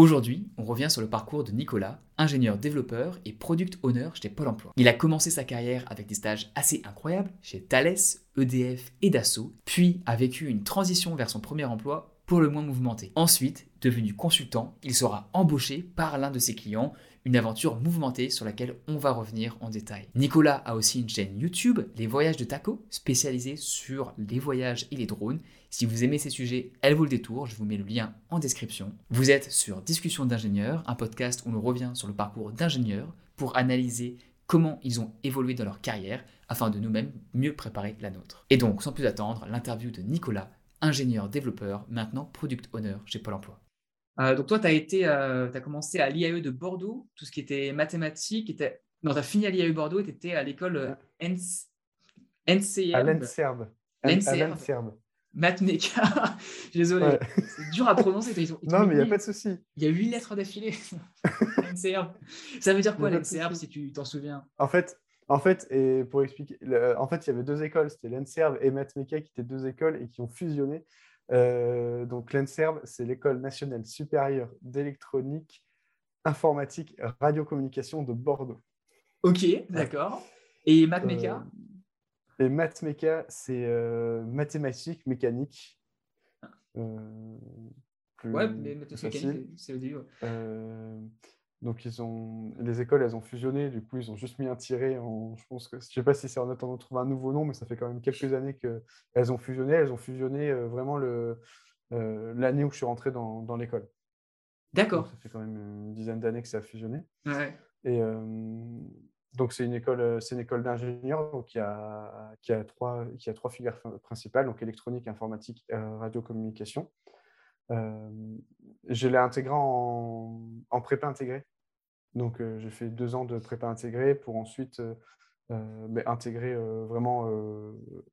Aujourd'hui, on revient sur le parcours de Nicolas, ingénieur développeur et product owner chez Pôle Emploi. Il a commencé sa carrière avec des stages assez incroyables chez Thales, EDF et Dassault, puis a vécu une transition vers son premier emploi pour le moins mouvementé. Ensuite, devenu consultant, il sera embauché par l'un de ses clients, une aventure mouvementée sur laquelle on va revenir en détail. Nicolas a aussi une chaîne YouTube, Les Voyages de Taco, spécialisée sur les voyages et les drones. Si vous aimez ces sujets, elle vaut le détour, je vous mets le lien en description. Vous êtes sur Discussion d'ingénieurs, un podcast où l'on revient sur le parcours d'ingénieurs pour analyser comment ils ont évolué dans leur carrière afin de nous-mêmes mieux préparer la nôtre. Et donc, sans plus attendre, l'interview de Nicolas, ingénieur développeur, maintenant product owner chez Pôle Emploi. Euh, donc toi, tu as, été, euh, as commencé à l'IAE de Bordeaux, tout ce qui était mathématiques. Était... Non, tu as fini à l'IAE Bordeaux et tu étais à l'école euh, NCM. À l'NCERB. l'NCERB. Mathmeka. Désolé, c'est dur à prononcer. non, mais il n'y a pas de souci. Il y a huit lettres d'affilée. NCERB. Ça veut dire quoi l'NCERB si tu t'en souviens? En fait, en fait, et pour expliquer, en fait, il y avait deux écoles, c'était l'ENSERV et Mathmeka qui étaient deux écoles et qui ont fusionné. Euh, donc l'ENSERV, c'est l'école nationale supérieure d'électronique, informatique, radiocommunication de Bordeaux. Ok, d'accord. Et Mathmeka euh, Et Mathmeka, c'est euh, mathématiques, mécanique. ouais, mais mathématiques, c'est le début. Donc, ils ont... les écoles, elles ont fusionné. Du coup, ils ont juste mis un tiré. En... Je pense que... Je ne sais pas si c'est en attendant de trouver un nouveau nom, mais ça fait quand même quelques années qu'elles ont fusionné. Elles ont fusionné euh, vraiment le... Euh, l'année où je suis rentré dans, dans l'école. D'accord. Ça fait quand même une dizaine d'années que ça a fusionné. Ouais. Et euh, donc, c'est une école, c'est une école d'ingénieurs qui a, qui, a trois, qui a trois filières principales, donc électronique, informatique, radiocommunication. Euh, je l'ai intégré en, en, prépa intégrée. Donc, euh, j'ai fait deux ans de prépa intégrée pour ensuite euh, ben, intégrer vraiment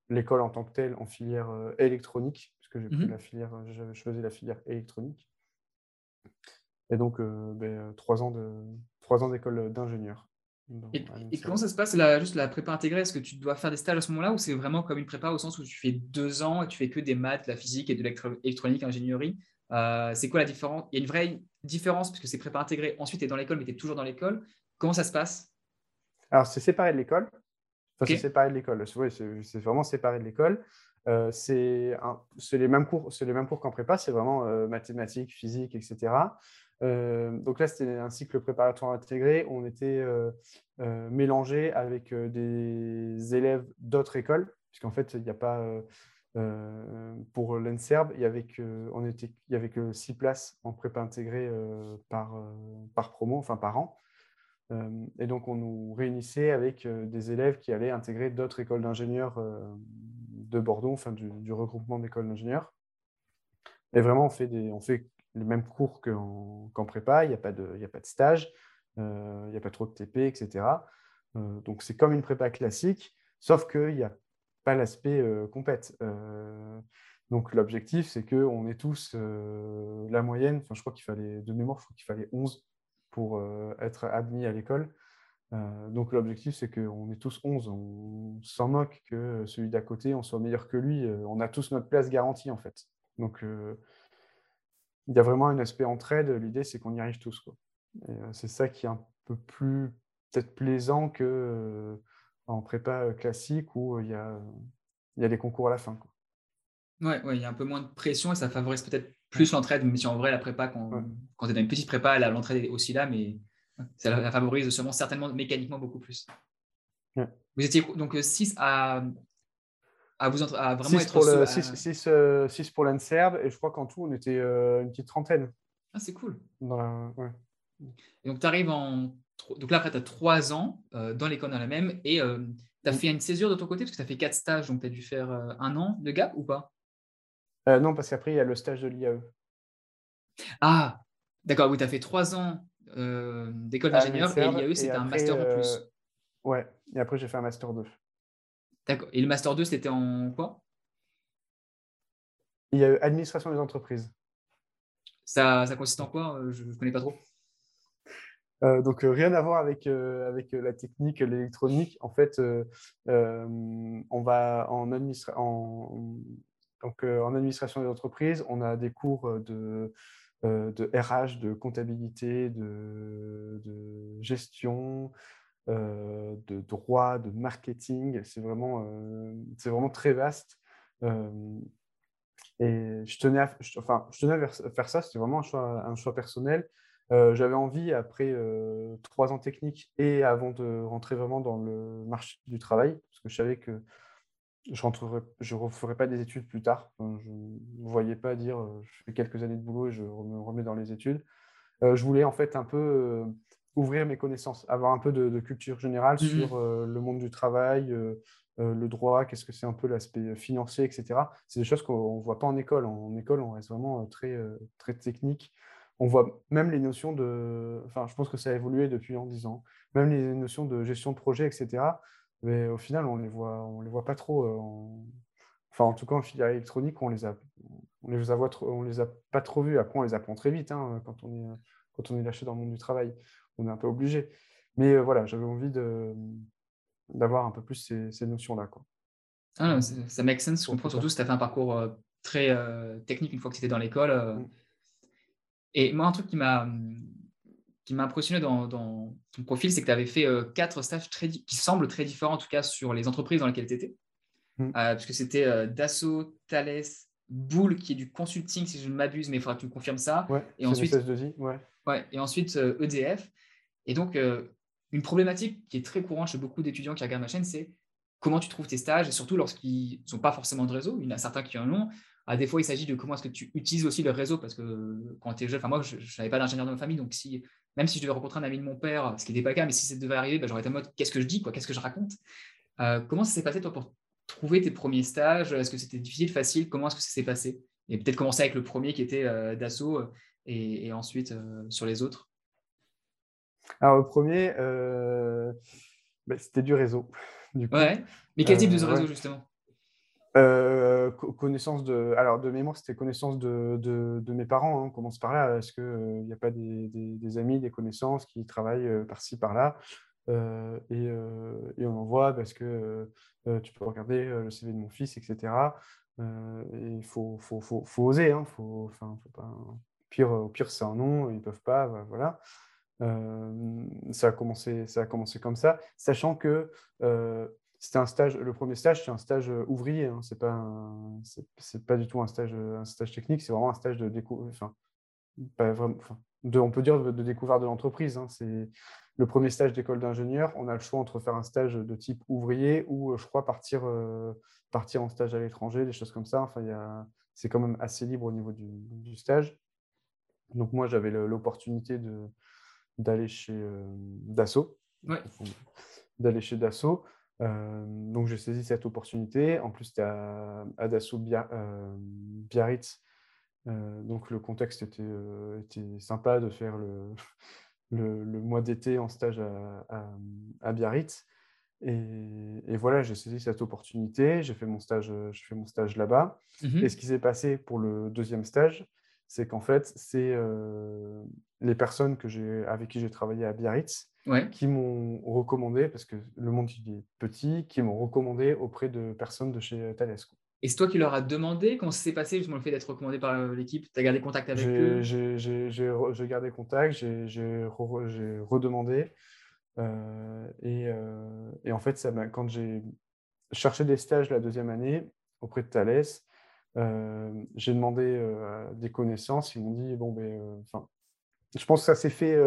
l'école en tant que telle en filière électronique, puisque j'ai mmh la filière, j'avais choisi la filière électronique. Et donc, ben, trois ans de trois ans d'école d'ingénieur. Et, comment ça se passe, la, juste la prépa intégrée? Est-ce que tu dois faire des stages à ce moment-là ou c'est vraiment comme une prépa au sens où tu fais deux ans et tu fais que des maths, la physique et de l'électronique, ingénierie? Euh, C'est quoi la différence? Il y a une vraie différence puisque c'est prépa intégrée. Ensuite, tu es dans l'école, mais tu es toujours dans l'école. Comment ça se passe? Alors, c'est séparé de l'école. Enfin, c'est séparé de l'école. c'est vraiment séparé de l'école. Euh, c'est les mêmes cours, les mêmes cours qu'en prépa. C'est vraiment euh, mathématiques, physique, etc. Euh, donc là, c'était un cycle préparatoire intégré. On était mélangé avec des élèves d'autres écoles, puisqu'en fait, il n'y a pas. Pour l'ENSERB, il n'y avait, avait que six places en prépa intégrée par, par promo, enfin par an. et donc, on nous réunissait avec des élèves qui allaient intégrer d'autres écoles d'ingénieurs de Bordeaux, enfin du, regroupement d'écoles d'ingénieurs. Et vraiment, on fait, les mêmes cours qu'en prépa, il n'y a, pas de, stage, euh, il n'y a pas trop de TP, etc. Euh, donc c'est comme une prépa classique, sauf qu'il n'y a l'aspect euh, compète. donc l'objectif, c'est qu'on est tous la moyenne, enfin, je crois qu'il fallait, de mémoire, qu'il fallait 11 pour être admis à l'école. donc l'objectif, c'est qu'on est tous 11. On s'en moque que celui d'à côté, on soit meilleur que lui. on a tous notre place garantie, en fait. Donc, il y a vraiment un aspect entraide. L'idée, c'est qu'on y arrive tous. Euh, c'est ça qui est un peu plus peut-être plaisant que euh, en prépa euh, classique où il y a, il y a les concours à la fin. Quoi. Ouais, ouais, il y a un peu moins de pression et ça favorise peut-être plus l'entraide, même si en vrai, la prépa, quand, quand tu es dans une petite prépa, l'entraide est aussi là, mais ça la favorise sûrement certainement mécaniquement beaucoup plus. Vous étiez donc 6 à à, vous, à vraiment 6 être pour le, 6, euh, pour l'ANSERB et je crois qu'en tout, on était euh, une petite trentaine. Ah, c'est cool. ouais. Et donc, tu arrives en. Donc là, après, tu as 3 ans euh, dans l'école dans la même et tu as fait une césure de ton côté parce que tu as fait 4 stages, donc tu as dû faire un an de gap ou pas? Non, parce qu'après, il y a le stage de l'IAE. Ah, d'accord, oui, tu as fait 3 ans d'école d'ingénieur et l'IAE, c'était un master en plus. Ouais, et après, j'ai fait un master 2. D'accord. Et le Master 2, c'était en quoi? Il y a eu administration des entreprises. Ça, ça consiste en quoi? Je ne connais pas trop. Euh, donc, euh, rien à voir avec, euh, avec la technique, l'électronique. En fait, on va en, en administration des entreprises, on a des cours de de RH, de comptabilité, de, gestion, de droit, de marketing. C'est vraiment, vraiment très vaste. et je tenais à, enfin, je tenais à faire ça, c'était vraiment un choix, un choix personnel. J'avais envie, après trois ans techniques et avant de rentrer vraiment dans le marché du travail, parce que je savais que je ne referais pas des études plus tard. je ne voyais pas dire je fais quelques années de boulot et je me remets dans les études. je voulais en fait un peu ouvrir mes connaissances, avoir un peu de, culture générale mmh sur le monde du travail, le droit, qu'est-ce que c'est un peu l'aspect financier, etc. C'est des choses qu'on ne voit pas en école. En, école, on reste vraiment très, très technique. On voit même les notions de. Enfin, je pense que ça a évolué depuis en 10 ans. Même les notions de gestion de projet, etc. Mais au final, on les voit, on les voit pas trop. En... Enfin, en tout cas, en filière électronique, on les a, on les a, on les a pas trop vus. Après, on les apprend très vite hein, quand on est, quand on est lâché dans le monde du travail. On est un peu obligé. Mais euh, voilà, j'avais envie de d'avoir un peu plus ces, ces notions-là. Quoi. Ah, ça make sense. Je comprends surtout si tu as fait un parcours euh, très euh, technique une fois que tu étais dans l'école. Mmh. Et moi, un truc qui m'a qui m'a impressionné dans, ton profil, c'est que tu avais fait euh, quatre stages très, qui semblent très différents, en tout cas sur les entreprises dans lesquelles tu étais. Mm. Euh, parce que c'était euh, Dassault, Thales, Bull, qui est du consulting, si je ne m'abuse, mais il faudra que tu me confirmes ça. et, ensuite, ouais. Ouais, et ensuite, EDF. Et donc, une problématique qui est très courante chez beaucoup d'étudiants qui regardent ma chaîne, c'est comment tu trouves tes stages, et surtout lorsqu'ils n'ont pas forcément de réseau. Il y en a certains qui en ont. À des fois, il s'agit de comment est-ce que tu utilises aussi le réseau, parce que quand tu es jeune, enfin moi, je n'avais pas d'ingénieur de ma famille, donc si même si je devais rencontrer un ami de mon père, ce qui n'était pas le cas, mais si ça devait arriver, bah, j'aurais été en mode qu'est-ce que je dis, quoi, qu'est-ce que je raconte? Euh, Comment ça s'est passé, toi, pour trouver tes premiers stages? Est-ce que c'était difficile, facile? Comment est-ce que ça s'est passé? Et peut-être commencer avec le premier qui était euh, d'assaut euh, et, ensuite sur les autres. Alors, le premier, bah, c'était du réseau. Du Ouais, mais quel type de réseau, justement? Euh, connaissance de, alors de mémoire, c'était connaissance de, de, mes parents. Hein, on commence par là. Est-ce qu'il n'y euh, a pas des, des, amis, des connaissances qui travaillent euh, par-ci, par-là? Et, et, on en voit parce que tu peux regarder le CV de mon fils, etc. il faut, faut, faut, faut, oser. Hein, faut, faut pas... pire, au pire, c'est un nom, ils ne peuvent pas. Voilà. ça, a commencé, ça a commencé comme ça, sachant que c'était un stage, le premier stage, c'est un stage euh, ouvrier. Hein, c'est pas, c'est, pas du tout un stage, euh, un stage technique. C'est vraiment un stage de découverte. Enfin, pas vraiment, de, on peut dire de, découverte de l'entreprise. Hein. c'est le premier stage d'école d'ingénieur. On a le choix entre faire un stage de type ouvrier ou, euh, je crois, partir, partir en stage à l'étranger, des choses comme ça. Enfin, il y a, c'est quand même assez libre au niveau du, du stage. Donc moi, j'avais l'opportunité de, d'aller chez Dassault. D'aller chez Dassault. Euh, donc j'ai saisi cette opportunité. En plus, c'était à, à Dassault euh, Biarritz. Euh, donc le contexte était, était, sympa de faire le, le, mois d'été en stage à, à, Biarritz. Et, voilà, j'ai saisi cette opportunité. J'ai fait mon stage, fait mon stage là-bas. Mmh et ce qui s'est passé pour le deuxième stage, c'est qu'en fait, c'est les personnes que avec qui j'ai travaillé à Biarritz qui m'ont recommandé, parce que le monde est petit, qui m'ont recommandé auprès de personnes de chez Thales. Et c'est toi qui leur as demandé? Ça s'est passé, justement, le fait d'être recommandé par euh, l'équipe? Tu as gardé contact avec eux? J'ai gardé contact, j'ai redemandé. Euh, et, euh, et, en fait, ça quand j'ai cherché des stages la deuxième année auprès de Thales, j'ai demandé des connaissances. Ils m'ont dit bon, ben, enfin, je pense que ça s'est fait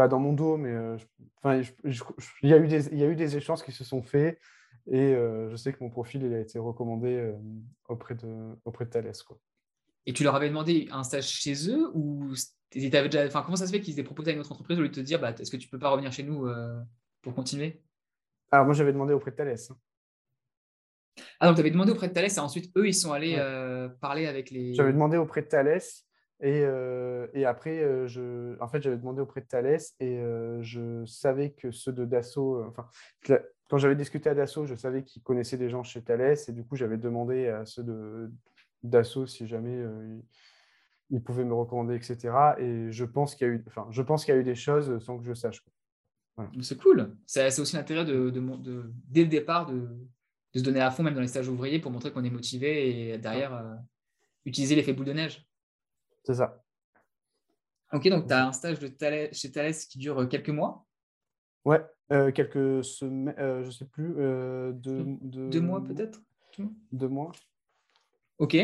pas dans mon dos, mais euh, enfin, il, y a eu des, il y a eu des échanges qui se sont faits et euh, je sais que mon profil il a été recommandé euh, auprès, de, auprès de Thales. Quoi. Et tu leur avais demandé un stage chez eux ou avais déjà, enfin, comment ça se fait qu'ils aient proposé à une autre entreprise au lieu de te dire bah, est-ce que tu peux pas revenir chez nous pour continuer? Alors moi j'avais demandé auprès de Thales. Hein. Ah donc tu avais demandé auprès de Thales et ensuite eux ils sont allés parler avec les. J'avais demandé auprès de Thales et, et, après, je, en fait, j'avais demandé auprès de Thales et je savais que ceux de Dassault, enfin, quand j'avais discuté à Dassault, je savais qu'ils connaissaient des gens chez Thales et du coup, j'avais demandé à ceux de Dassault si jamais ils, pouvaient me recommander, etc. Et je pense qu'il y a eu, enfin, je pense qu'il y a eu des choses sans que je sache. C'est cool. C'est aussi l'intérêt de, de, dès le départ de, de, se donner à fond, même dans les stages ouvriers, pour montrer qu'on est motivé et derrière utiliser l'effet boule de neige. C'est ça. Ok, donc tu as un stage de chez Thales qui dure quelques mois Ouais, quelques semaines, je ne sais plus, deux, deux, mois peut-être Deux mois. Ok.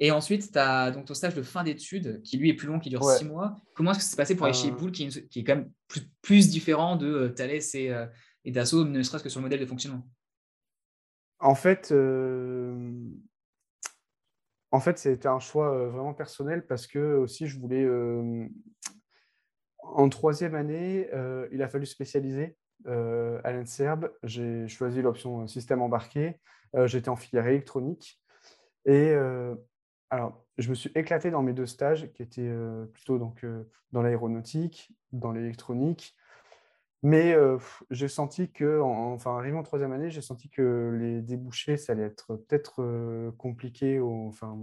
Et ensuite, tu as donc ton stage de fin d'études qui lui est plus long, qui dure six mois. Comment est-ce que c'est passé pour aller chez Boule, qui, qui, est quand même plus, différent de Thales et, et Dassault, ne serait-ce que sur le modèle de fonctionnement? En fait, en fait, c'était un choix vraiment personnel parce que aussi je voulais. en troisième année, il a fallu spécialiser à l'INSERB. J'ai choisi l'option système embarqué. J'étais en filière électronique. Et alors, je me suis éclaté dans mes deux stages qui étaient plutôt dans l'aéronautique, dans l'électronique. Mais j'ai senti que, enfin, arrivé en troisième année, j'ai senti que les débouchés, ça allait être peut-être compliqué au, enfin,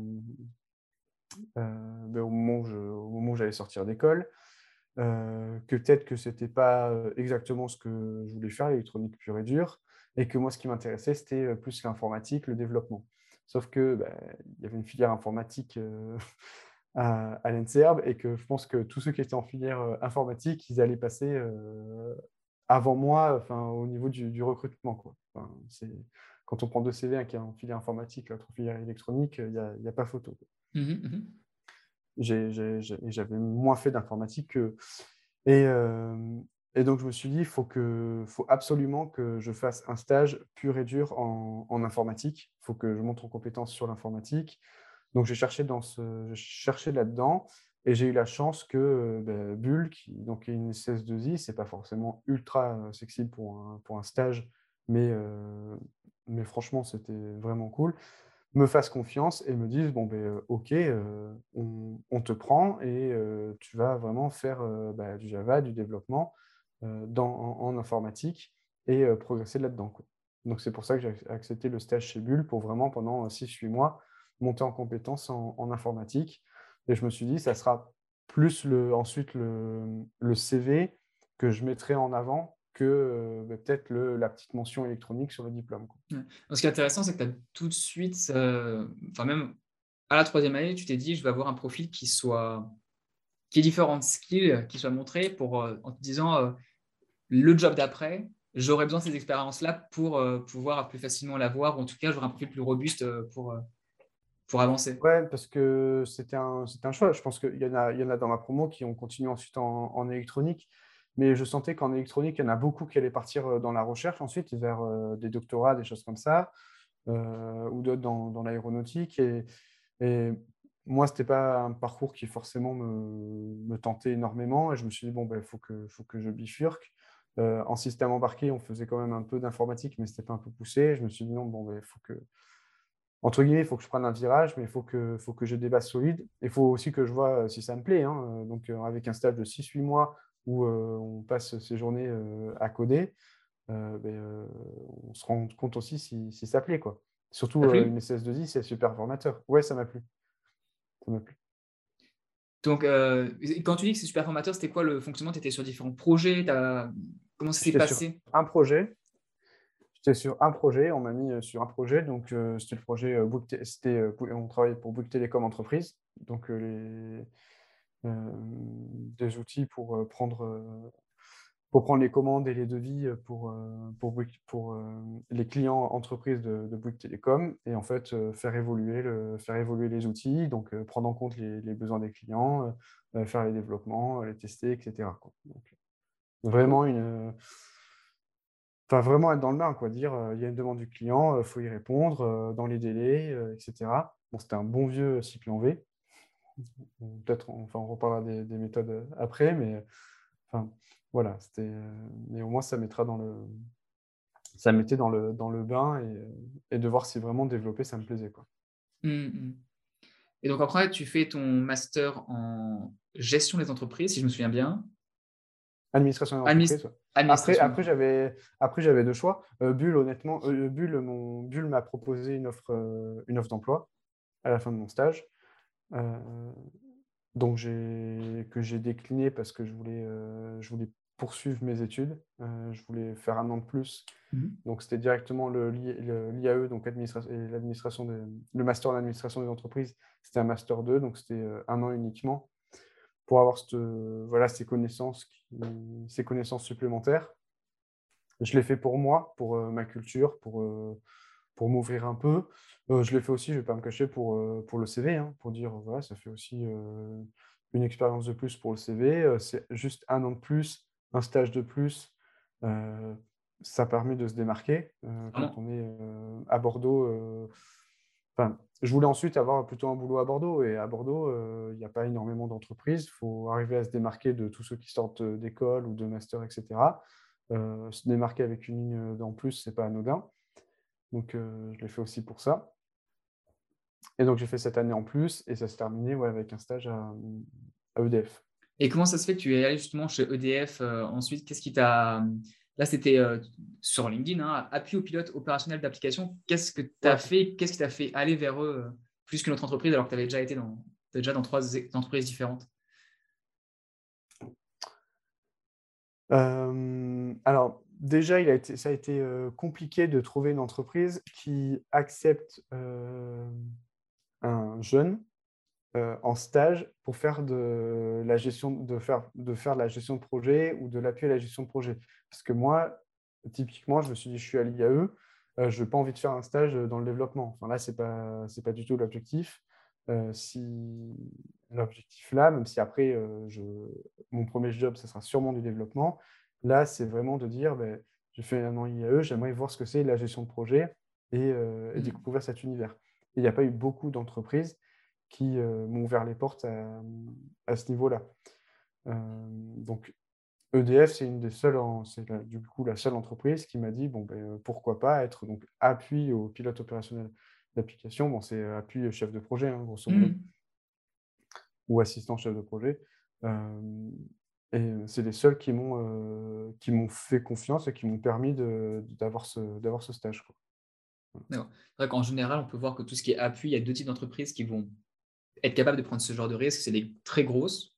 ben, au moment où j'allais sortir d'école. que peut-être que ce n'était pas exactement ce que je voulais faire, l'électronique pure et dure, et que moi, ce qui m'intéressait, c'était plus l'informatique, le développement. Sauf que ben, il y avait une filière informatique à, à l'ENSERB et que je pense que tous ceux qui étaient en filière euh, informatique, ils allaient passer euh, avant moi enfin, au niveau du, recrutement. Quoi. quand on prend deux CV, un qui est en filière informatique, l'autre en filière électronique, il n'y a, pas photo. Mmh mmh j'avais moins fait d'informatique que. Et, euh, et, donc, je me suis dit, il faut, que, faut absolument que je fasse un stage pur et dur en, en informatique. Il faut que je montre en compétences sur l'informatique. Donc j'ai cherché, dans ce, cherché là-dedans et j'ai eu la chance que ben, Bull, qui donc, est une SS2I, c'est pas forcément ultra euh, sexy pour un, pour un stage, mais, euh, mais franchement c'était vraiment cool, me fasse confiance et me dise bon ben euh, ok, on, te prend et tu vas vraiment faire ben, du Java, du développement dans, en, informatique et progresser là-dedans. Donc c'est pour ça que j'ai accepté le stage chez Bull pour vraiment pendant 6-8 mois monter en compétences en, informatique. Et je me suis dit, ça sera plus le, ensuite le, le CV que je mettrai en avant que euh, bah, peut-être la petite mention électronique sur le diplôme. Ce qui est intéressant, c'est que tu as tout de suite, euh, enfin même à la troisième année, tu t'es dit, je vais avoir un profil qui soit qui ait différentes skills qui soient montrés pour, euh, en te disant, le job d'après, j'aurais besoin de ces expériences-là pour pouvoir plus facilement l'avoir, ou en tout cas, j'aurai un profil plus robuste pour, pour avancer Ouais, parce que c'était un, un choix. Je pense qu'il y, en a, y en a dans ma promo qui ont continué ensuite en, électronique. Mais je sentais qu'en électronique, il y en a beaucoup qui allaient partir euh, dans la recherche ensuite, vers euh, des doctorats, des choses comme ça, euh, ou d'autres dans, dans l'aéronautique. Et, moi, ce n'était pas un parcours qui forcément me, me, tentait énormément. Et je me suis dit, bon, il ben, faut, que, faut que je bifurque. en système embarqué, on faisait quand même un peu d'informatique, mais ce n'était pas un peu poussé. Je me suis dit, non, bon, il ben, faut que entre guillemets, il faut que je prenne un virage, mais il faut que, faut que j'ai des bases solides. Il faut aussi que je vois euh, si ça me plaît. Hein. Euh, donc, euh, avec un stage de 6-8 mois où on passe ces journées à coder, ben, on se rend compte aussi si, si ça plaît. Quoi. Surtout une SS2I, c'est super formateur. Ouais, ça m'a plu. Ça m'a plu. Donc, quand tu dis que c'est super formateur, c'était quoi le fonctionnement? Tu étais sur différents projets? Comment ça s'est passé? Un projet J'étais sur un projet, on m'a mis euh, sur un projet, donc euh, c'était le projet, euh, c'était, on travaillait pour Bouygues Télécom Entreprise, donc des outils pour prendre, les commandes et les devis pour, les clients entreprises de, de Bouygues Télécom, et en fait faire, évoluer les outils, donc prendre en compte les, les besoins des clients, faire les développements, les tester, etc. Donc, vraiment une vraiment être dans le bain, quoi. Dire, il y a une demande du client, il faut y répondre dans les délais, etc. Bon, c'était un bon vieux cycle en V. Peut-être, enfin, on reparlera des, méthodes après, mais enfin, voilà, c'était. mais au moins, ça mettra dans le, ça mettait dans le, dans le bain et, et de voir si vraiment développer, ça me plaisait, quoi. Mmh, mmh. Et donc après, tu fais ton master en gestion des entreprises, si je me souviens bien. Administration d'entreprise. Après, après j'avais, après, j'avais deux choix. Euh, Bull, honnêtement, euh, Bull, mon, Bull m'a proposé une offre, euh, une offre d'emploi à la fin de mon stage. donc j'ai, que j'ai décliné parce que je voulais, je voulais poursuivre mes études. je voulais faire un an de plus. Mmh donc c'était directement le, l'IAE, donc l'administration le master en administration des entreprises. C'était un master 2, donc c'était un an uniquement pour avoir voilà, ces, connaissances ces connaissances supplémentaires. Je l'ai fait pour moi, pour ma culture, pour, pour m'ouvrir un peu. je l'ai fait aussi, je ne vais pas me cacher, pour, pour le CV, hein, pour dire, voilà, ça fait aussi une expérience de plus pour le CV. c'est juste un an de plus, un stage de plus. ça permet de se démarquer quand on est à Bordeaux je voulais ensuite avoir plutôt un boulot à Bordeaux. Et à Bordeaux, euh, il n'y a pas énormément d'entreprises. Il faut arriver à se démarquer de tous ceux qui sortent d'école ou de master, etc. Euh, se démarquer avec une ligne d'en plus, ce n'est pas anodin. Donc, euh, je l'ai fait aussi pour ça. Et donc, j'ai fait cette année en plus et ça s'est terminé avec un stage à, EDF. Et comment ça se fait que tu es allé justement chez EDF ensuite? Qu'est-ce qui t'a Là, c'était euh, sur LinkedIn, hein, appui au pilote opérationnel d'application. Qu'est-ce que tu as fait? Qu'est-ce qui t'a fait aller vers eux euh, plus qu'une autre entreprise alors que tu avais déjà été dans, déjà dans trois entreprises différentes? Euh, Alors, déjà, il a été, ça a été compliqué de trouver une entreprise qui accepte un jeune en stage pour faire de la gestion de faire de faire la gestion de projet ou de l'appui à la gestion de projet. Parce que moi, typiquement, je me suis dit, je suis à l'IAE, je n'ai pas envie de faire un stage dans le développement. Enfin, là, ce n'est pas, pas du tout l'objectif. si l'objectif là, même si après, je, mon premier job, ce sera sûrement du développement, là, c'est vraiment de dire, ben, j'ai fait un an IAE, j'aimerais voir ce que c'est la gestion de projet et, et mmh. découvrir cet univers. Il n'y a pas eu beaucoup d'entreprises qui m'ont ouvert les portes à, ce niveau-là. donc, EDF, c'est une des seules, c'est du coup la seule entreprise qui m'a dit bon ben, pourquoi pas être donc appui au pilote opérationnel d'application. Bon, c'est appui chef de projet, hein, grosso modo, mmh. ou assistant chef de projet. et c'est les seuls qui m'ont qui m'ont fait confiance et qui m'ont permis d'avoir ce, d'avoir ce stage. C'est vrai qu'en général, on peut voir que tout ce qui est appui, il y a deux types d'entreprises qui vont être capables de prendre ce genre de risque. C'est les très grosses,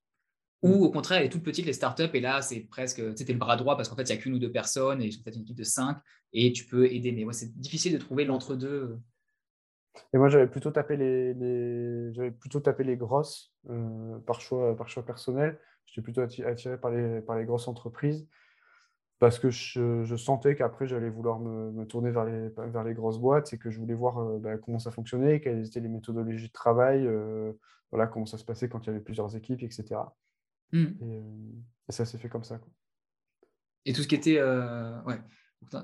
ou au contraire, elle est toute petite, les startups, et là, c'est presque, c'était le bras droit parce qu'en fait, il n'y a qu'une ou deux personnes, et peut-être une équipe de cinq, et tu peux aider. Mais ouais, c'est difficile de trouver l'entre-deux. Et moi, j'avais plutôt tapé les, j'avais plutôt tapé les grosses euh, par, choix, par choix personnel. J'étais plutôt attiré par les, par les grosses entreprises parce que je, sentais qu'après, j'allais vouloir me, tourner vers les, vers les grosses boîtes et que je voulais voir euh, bah, comment ça fonctionnait, quelles étaient les méthodologies de travail, euh, voilà, comment ça se passait quand il y avait plusieurs équipes, etc. Mmh. Et, ça s'est fait comme ça. Et tout ce qui était. ouais.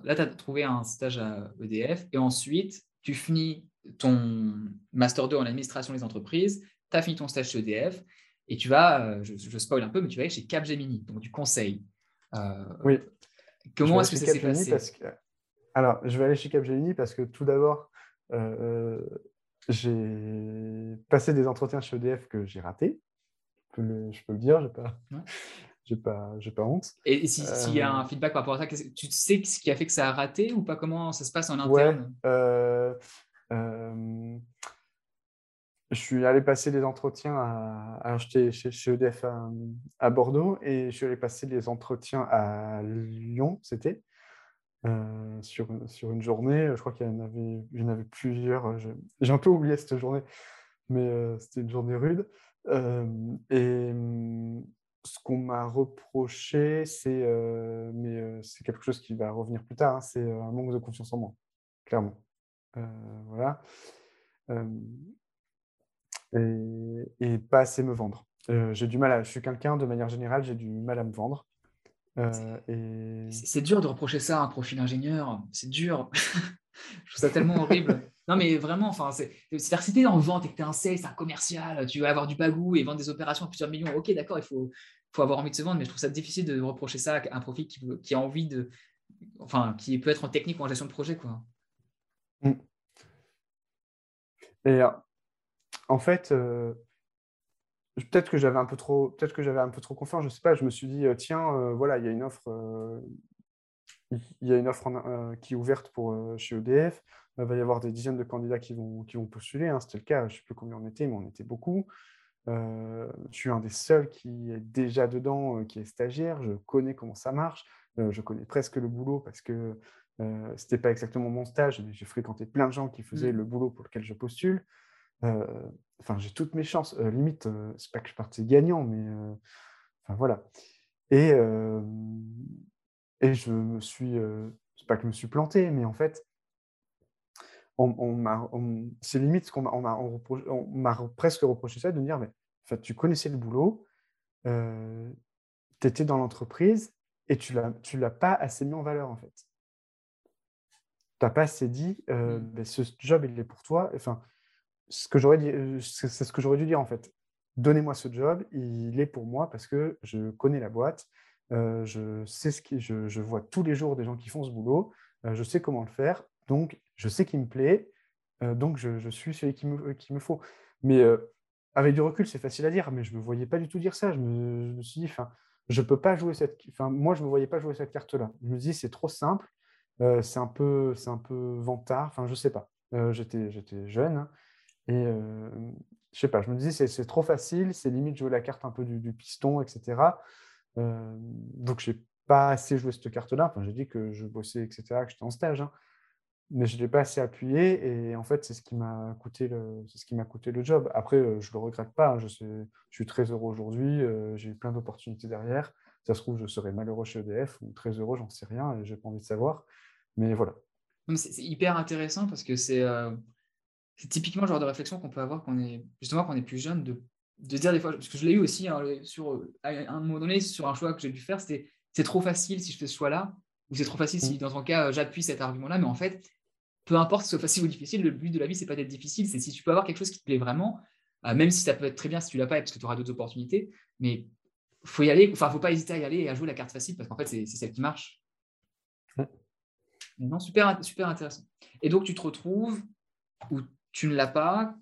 Là, tu as trouvé un stage à EDF et ensuite, tu finis ton Master 2 en administration des entreprises, tu as fini ton stage chez EDF et tu vas, je, je, spoil un peu, mais tu vas aller chez Capgemini, donc du conseil. oui. Comment est-ce que ça s'est passé parce que... Alors, je vais aller chez Capgemini parce que tout d'abord, j'ai passé des entretiens chez EDF que j'ai ratés. Je peux le, je peux le dire, je n'ai pas, pas, pas honte. Et s'il y a un feedback par rapport à ça, tu sais ce qui a fait que ça a raté ou pas? Comment ça se passe en interne? ouais, je suis allé passer des entretiens à, chez, EDF à, Bordeaux et je suis allé passer des entretiens à Lyon, c'était, euh, sur, sur une journée. Je crois qu'il y en avait, plusieurs. J'ai un peu oublié cette journée, mais euh, c'était une journée rude. Euh, et ce qu'on m'a reproché, c'est, mais c'est quelque chose qui va revenir plus tard, hein, c'est un manque de confiance en moi, clairement. voilà et, pas assez me vendre. Euh, j'ai du mal à, je suis quelqu'un de manière générale, j'ai du mal à me vendre. Euh, et... C'est dur de reprocher ça à un profil ingénieur, c'est dur. je trouve ça tellement horrible. Non, mais vraiment, enfin, c'est si tu es en vente et que tu es un sales, un commercial, tu vas avoir du bagou et vendre des opérations à plusieurs millions. Ok, d'accord, il faut, faut avoir envie de se vendre, mais je trouve ça difficile de reprocher ça à un profil qui, qui a envie de. Enfin, qui peut être en technique ou en gestion de projet, quoi. Mm. Et en fait, euh, peut-être que j'avais un peu trop, peut-être que j'avais un peu trop confiance. Je sais pas. Je me suis dit, euh, tiens, euh, voilà, il y a une offre, il y a une offre qui est ouverte pour chez EDF. Il va y avoir des dizaines de candidats qui vont, qui vont postuler. Hein. C'était le cas. Je ne sais plus combien on était, mais on était beaucoup. je suis un des seuls qui est déjà dedans, qui est stagiaire. Je connais comment ça marche. je connais presque le boulot parce que ce n'était pas exactement mon stage, mais j'ai fréquenté plein de gens qui faisaient mmh. le boulot pour lequel je postule. Enfin, j'ai toutes mes chances. limite, c'est pas que je partais gagnant, mais enfin voilà. Et, et je me suis, c'est pas que je me suis planté, mais en fait, on, c'est limite ce qu'on m'a, presque reproché ça, de me dire, mais enfin, tu connaissais le boulot, tu étais dans l'entreprise et tu l'as, tu l'as pas assez mis en valeur en fait. Tu n'as pas assez dit, mmh. ben, ce job il est pour toi. Enfin, ce que j'aurais dit, c'est, ce que j'aurais dû dire en fait. Donnez-moi ce job, il est pour moi parce que je connais la boîte, je sais ce qui, je, vois tous les jours des gens qui font ce boulot, je sais comment le faire, donc je sais qu'il me plaît, donc je, suis celui qu'il me, qu'il me faut. Mais avec du recul, c'est facile à dire, mais je me voyais pas du tout dire ça. Je me, suis dit, enfin, je peux pas jouer cette. Enfin, moi, je me voyais pas jouer cette carte-là. Je me dis, c'est trop simple, c'est un peu, c'est un peu vantard. Enfin, je sais pas. j'étais, j'étais jeune hein, et je sais pas. Je me dis, c'est, trop facile, c'est limite jouer la carte un peu du, piston, etc. donc, j'ai pas assez joué cette carte-là. Enfin, j'ai dit que je bossais, etc., que j'étais en stage. Hein mais je ne l'ai pas assez appuyé et en fait c'est ce qui m'a coûté le c'est ce coûté le job après euh, je le regrette pas hein, je, suis très heureux aujourd'hui euh, j'ai eu plein d'opportunités derrière ça se trouve je serais malheureux chez EDF ou très heureux j'en sais rien et j'ai pas envie de savoir mais voilà c'est hyper intéressant parce que euh, c'est typiquement le genre de réflexion qu'on peut avoir quand on est justement quand on est plus jeune de, de dire des fois parce que je l'ai eu aussi hein, sur à un moment donné sur un choix que j'ai dû faire c'était c'est trop facile si je fais ce choix là ou c'est trop facile si mmh. dans ton cas j'appuie cet argument là mais en fait peu importe ce soit facile ou difficile, le but de la vie, c'est pas d'être difficile, c'est si tu peux avoir quelque chose qui te plaît vraiment, euh, même si ça peut être très bien si tu l'as pas parce que tu auras d'autres opportunités, mais faut y aller, enfin, faut pas hésiter à y aller et à jouer la carte facile parce qu'en fait, c'est celle qui marche. Non, super, super intéressant. Et donc, tu te retrouves ou tu ne l'as pas.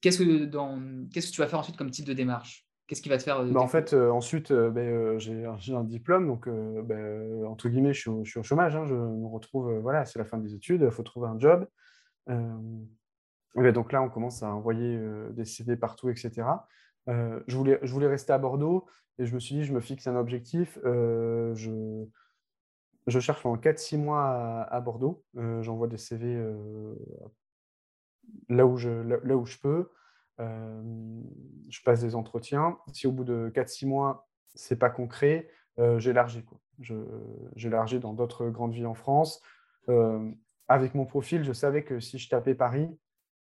Qu'est-ce que, dans, qu'est-ce que tu vas faire ensuite comme type de démarche? Qu'est-ce qui va te faire euh, bah, En fait, euh, ensuite, euh, ben, j'ai un diplôme, donc ben, entre guillemets, je suis, au, chômage. Hein, je me retrouve, voilà, c'est la fin des études, il faut trouver un job. donc là, on commence à envoyer des CV partout, etc. je, voulais, je voulais rester à Bordeaux et je me suis dit, je me fixe un objectif. je, je cherche pendant 4-6 mois à, Bordeaux. J'envoie des CV là, où je, là où je peux je passe des entretiens. Si au bout de 4-6 mois, c'est pas concret, j'élargis. J'élargis dans d'autres grandes villes en France. avec mon profil, je savais que si je tapais Paris,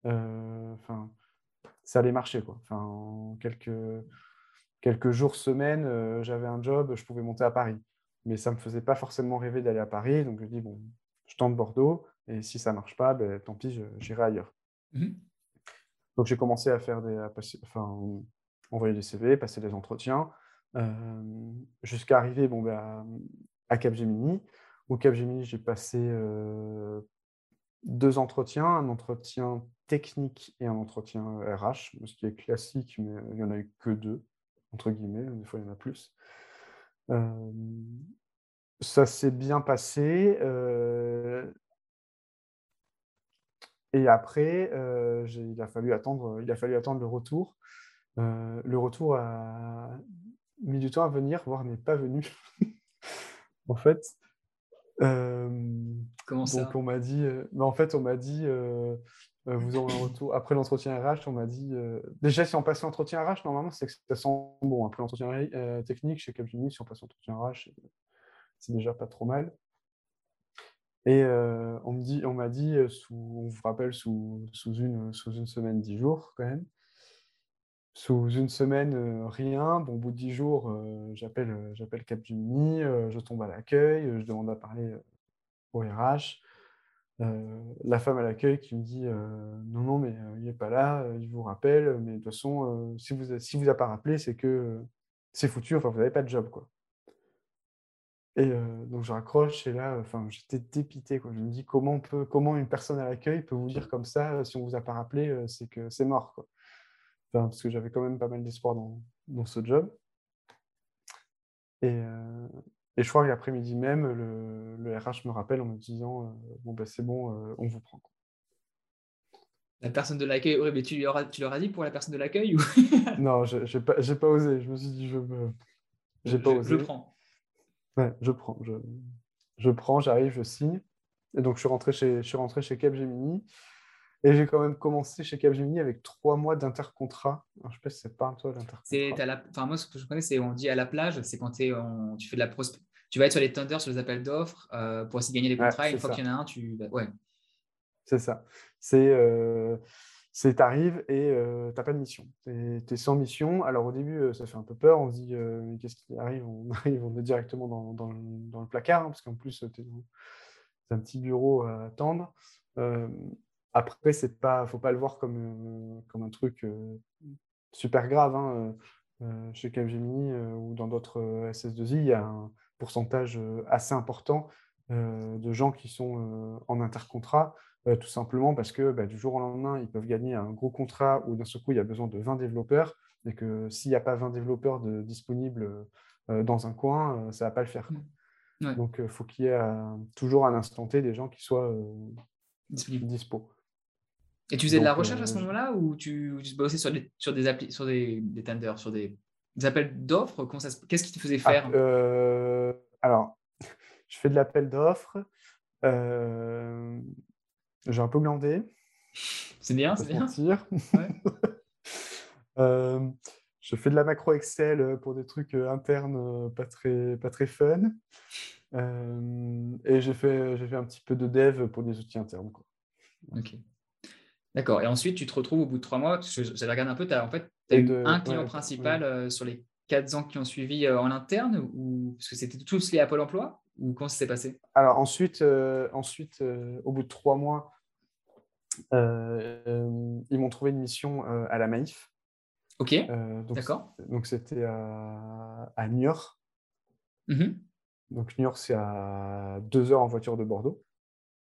enfin ça allait marcher. Quoi. En quelques, quelques jours, semaines, j'avais un job, je pouvais monter à Paris. Mais ça ne me faisait pas forcément rêver d'aller à Paris. Donc je dis, bon, je tente Bordeaux. Et si ça ne marche pas, ben, tant pis, j'irai ailleurs. Mmh donc j'ai commencé à faire des, enfin, envoyer des CV, passer des entretiens, euh, jusqu'à arriver bon, ben, à Capgemini. Au Capgemini, j'ai passé euh, deux entretiens, un entretien technique et un entretien RH, ce qui est classique, mais il n'y en a eu que deux, entre guillemets, des fois il y en a plus. Euh, ça s'est bien passé. Et après, euh, il, a fallu attendre, il a fallu attendre le retour. Euh, le retour a mis du temps à venir, voire n'est pas venu. en fait. Euh, Comment ça? Donc on m'a dit, mais en fait on m'a dit, vous aurez un retour après l'entretien RH. On m'a dit, déjà si on passe l'entretien RH, normalement c'est que ça sent bon. Après l'entretien technique chez Capgemini, si on passe l'entretien RH, c'est déjà pas trop mal. Et on me dit, on m'a dit, sous, on vous rappelle, sous, une, semaine, dix jours quand même. Sous une semaine, rien. Bon, au bout de dix jours, j'appelle, j'appelle Capgemini, je tombe à l'accueil, je demande à parler au RH. la femme à l'accueil qui me dit non, non, mais il n'est pas là, il vous rappelle, mais de toute façon, si vous si vous a pas rappelé, c'est que c'est foutu, enfin, vous n'avez pas de job. Quoi. Et donc je raccroche et là, enfin, j'étais dépité. Quoi. Je me dis comment, peut, comment une personne à l'accueil peut vous dire comme ça, si on ne vous a pas rappelé, c'est que c'est mort. Quoi. Enfin, parce que j'avais quand même pas mal d'espoir dans, dans, ce job. Et, et je crois qu'après-midi même, le, le, RH me rappelle en me disant Bon, ben, c'est bon, on vous prend. La personne de l'accueil, oui, mais tu, leur as, tu leur as dit pour la personne de l'accueil ou... Non, je n'ai pas, pas, osé. Je me suis dit Je, j'ai pas osé. Je prends. Ouais, je prends. Je, je prends, j'arrive, je signe. Et donc, je suis rentré chez, je suis rentré chez Capgemini. Et j'ai quand même commencé chez Capgemini avec trois mois d'intercontrat. Je ne sais pas si c'est pas toi l'intercontrat. La... Enfin, moi, ce que je connais, c'est on dit à la plage, c'est quand es en... tu fais de la prospe... Tu vas être sur les tenders, sur les appels d'offres euh, pour essayer de gagner des contrats. et une fois qu'il y en a un, tu. Ouais. C'est ça. C'est. Euh c'est t'arrives et euh, tu n'as pas de mission. Tu es, sans mission. Alors au début, euh, ça fait un peu peur. On se dit, euh, mais qu'est-ce qui arrive? On arrive, on est directement dans, dans, dans le placard, hein, parce qu'en plus, c'est un petit bureau à attendre. après, il ne faut pas le voir comme, comme un truc super grave. Hein. chez Capgemini ou dans d'autres SS2I, il y a un pourcentage assez important de gens qui sont en intercontrat. Euh, tout simplement parce que bah, du jour au lendemain, ils peuvent gagner un gros contrat où d'un seul coup, il y a besoin de 20 développeurs et que s'il n'y a pas 20 développeurs de, disponibles euh, dans un coin, euh, ça ne va pas le faire. Mmh. Donc, il faut qu'il y ait toujours à l'instant T des gens qui soient disponibles. dispo. Et tu faisais de la recherche à ce moment-là ou tu, tu bossais sur des, sur des, applis, sur des, des tenders, sur des, appels d'offres? Qu'est-ce qui te faisait ah, faire Alors, je fais de l'appel d'offres. J'ai un peu glandé. C'est bien, c'est bien. euh, je fais de la macro Excel euh, pour des trucs euh, internes pas très, pas très fun. et j'ai fait, fait un petit peu de dev pour des outils internes. Quoi. Ok. D'accord. Et ensuite, tu te retrouves au bout de trois mois, j'avais regardé un peu, tu as, en fait, as eu un client principal sur les quatre ans qui ont suivi en interne ou parce que c'était tous liés à Pôle emploi ou comment ça s'est passé? Alors ensuite, ensuite au bout de trois mois, ils m'ont trouvé une mission euh, à la Maïf. Ok. Euh, D'accord. Donc c'était à, à Niort. Mm-hmm. Donc Niort, c'est à deux heures en voiture de Bordeaux.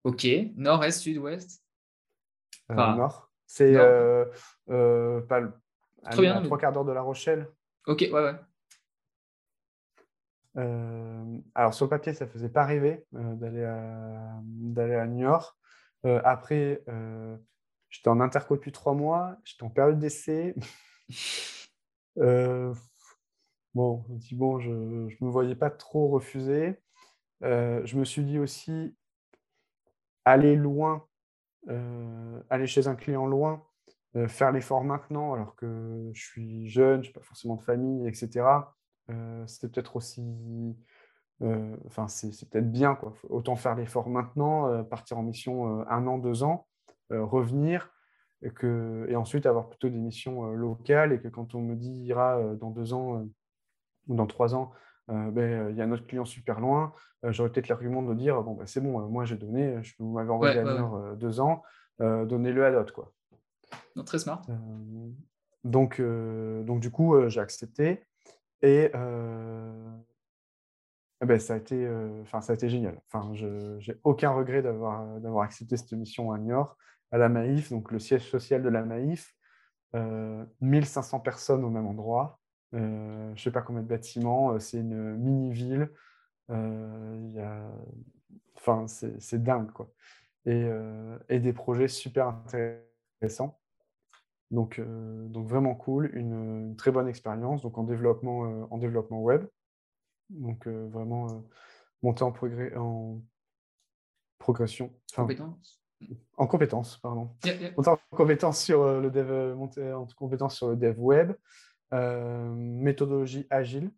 Ok. Nord, est, sud, ouest Nord. C'est pas le, à, bien, trois quarts d'heure de La Rochelle. Ok, ouais, ouais. alors sur le papier, ça faisait pas rêver d'aller à, d'aller à Niort. Euh, après, euh, j'étais en interco depuis trois mois, j'étais en période d'essai. Euh, bon, je dis bon, je me voyais pas trop refuser. je me suis dit aussi, aller loin, aller chez un client loin, faire l'effort maintenant alors que je suis jeune, je n'ai pas forcément de famille, etc. C'était peut-être aussi enfin, c'est peut-être bien, quoi. Autant faire l'effort maintenant, euh, partir en mission euh, un an, deux ans, revenir, et, que, et ensuite avoir plutôt des missions locales, et que quand on me dira dans deux ans ou dans trois ans, ben, il y a notre client super loin, j'aurais peut-être l'argument de dire bon, ben, c'est bon, moi j'ai donné, je vous m'avez envoyé à deux ans, donnez-le à l'autre. Quoi. Non, très smart. donc, donc, du coup, j'ai accepté. Et, ben, ça, a été, euh, ça a été génial. Enfin, je n'ai aucun regret d'avoir, accepté cette mission à Niort, à la Maïf, donc le siège social de la Maïf. 1500 euh, personnes au même endroit. Euh, je ne sais pas combien de bâtiments. C'est une mini-ville. Enfin, c'est, dingue. Quoi. Et, et, des projets super intéressants. Donc, donc vraiment cool. Une, une, très bonne expérience donc en développement, en développement web. Donc euh, vraiment euh, monter en, progrès, en progression. compétence En compétence, pardon. Monter en compétence sur euh, le dev, monter en compétence sur le dev web, méthodologie agile.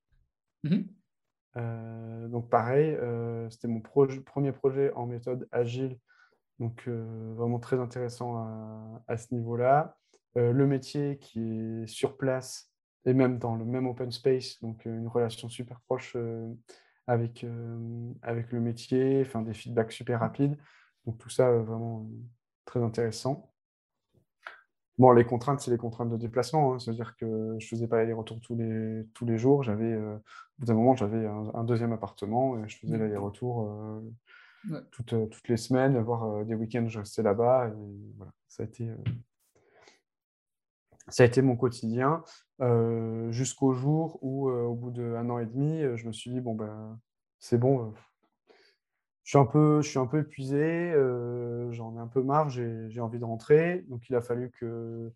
Mm-hmm. donc pareil, c'était mon premier projet en méthode agile, donc vraiment très intéressant à, à ce niveau-là. le métier qui est sur place et même dans le même open space, donc euh, une relation super proche euh, avec, euh, avec le métier, enfin, des feedbacks super rapides. Donc tout ça, vraiment très intéressant. Bon, les contraintes, c'est les contraintes de déplacement. Hein. C'est-à-dire que je ne faisais pas les retours tous les, tous les jours. J'avais, au bout d'un moment, j'avais un, deuxième appartement et je faisais l'aller-retour toutes, toutes, les semaines, voire des week-ends, je restais là-bas. Et voilà, ça a été ça a été mon quotidien jusqu'au jour où, au bout d'un an et demi, je me suis dit, bon, ben, c'est bon, je suis un peu, je suis un peu épuisé, j'en ai un peu marre, j'ai envie de rentrer. Donc, il a fallu que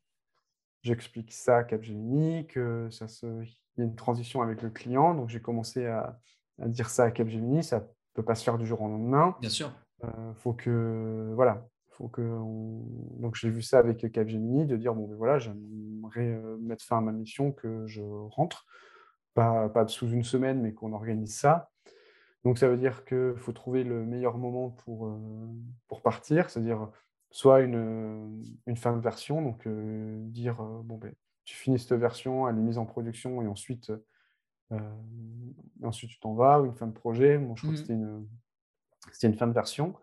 j'explique ça à Capgemini, que ça se, y ait une transition avec le client. Donc, j'ai commencé à, dire ça à Capgemini. Ça ne peut pas se faire du jour au lendemain. Bien sûr. Il faut que, voilà, faut que donc j'ai vu ça avec Capgemini, de dire bon ben voilà, j'aimerais mettre fin à ma mission, que je rentre, pas, pas sous une semaine, mais qu'on organise ça. Donc ça veut dire qu'il faut trouver le meilleur moment pour, pour partir, c'est-à-dire soit une, une, fin de version, donc dire bon ben tu finis cette version, elle est mise en production et ensuite, ensuite tu t'en vas, ou une fin de projet. Moi je crois que mmh. c'était une, c'était une fin de version.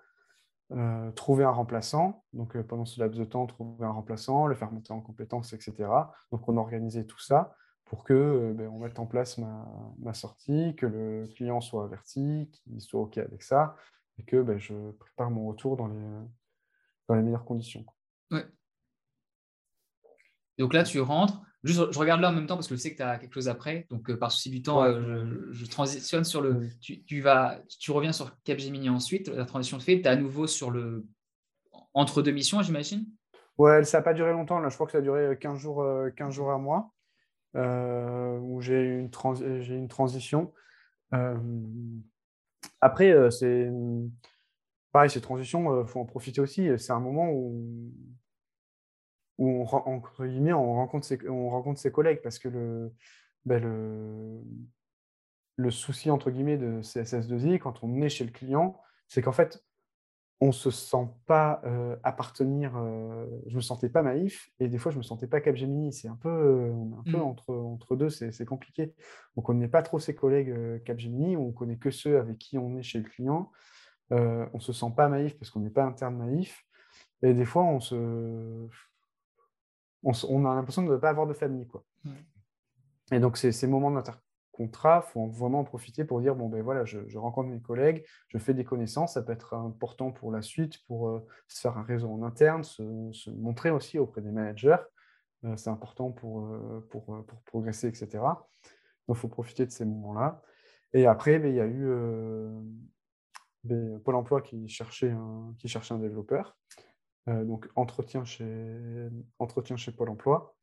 Euh, trouver un remplaçant, donc euh, pendant ce laps de temps, trouver un remplaçant, le faire monter en compétences, etc. Donc on organisait tout ça pour que euh, ben, on mette en place ma, sortie, que le client soit averti, qu'il soit OK avec ça, et que ben, je prépare mon retour dans les, dans les meilleures conditions. Ouais. Donc là, tu rentres, Juste, je regarde là en même temps parce que je sais que tu as quelque chose après. Donc, euh, par souci du temps, euh, je, transitionne sur le. Tu, vas, tu reviens sur Capgemini ensuite. La transition se fait. Tu es à nouveau sur le. Entre deux missions, j'imagine Ouais, ça n'a pas duré longtemps. Là, je crois que ça a duré 15 jours, 15 euh, jours à moi, où j'ai une, une transition. après, c'est. Pareil, ces transitions, il faut en profiter aussi. C'est un moment où où on, entre guillemets, on, rencontre ses, on rencontre ses collègues parce que le, ben le, le souci entre guillemets de CSS2I, quand on est chez le client, c'est qu'en fait, on ne se sent pas euh, appartenir. Euh, je me sentais pas naïf et des fois, je me sentais pas Capgemini. C'est un peu, on est un peu mmh. entre, entre deux, c'est compliqué. On n'est pas trop ses collègues euh, Capgemini, on connaît que ceux avec qui on est chez le client. on ne se sent pas naïf parce qu'on n'est pas interne naïf. Et des fois, on se, on, a l'impression de ne pas avoir de famille. Quoi. Et donc, ces, moments d'intercontrat, il faut vraiment en profiter pour dire, bon, ben voilà, je, rencontre mes collègues, je fais des connaissances, ça peut être important pour la suite, pour euh, se faire un réseau en interne, se, montrer aussi auprès des managers. Euh, c'est important pour, euh, pour, pour, progresser, etc. Donc, il faut profiter de ces moments-là. Et après, ben, il y a eu ben, Pôle emploi qui cherchait qui cherchait un développeur. Euh, donc entretien chez, entretien chez Pôle emploi.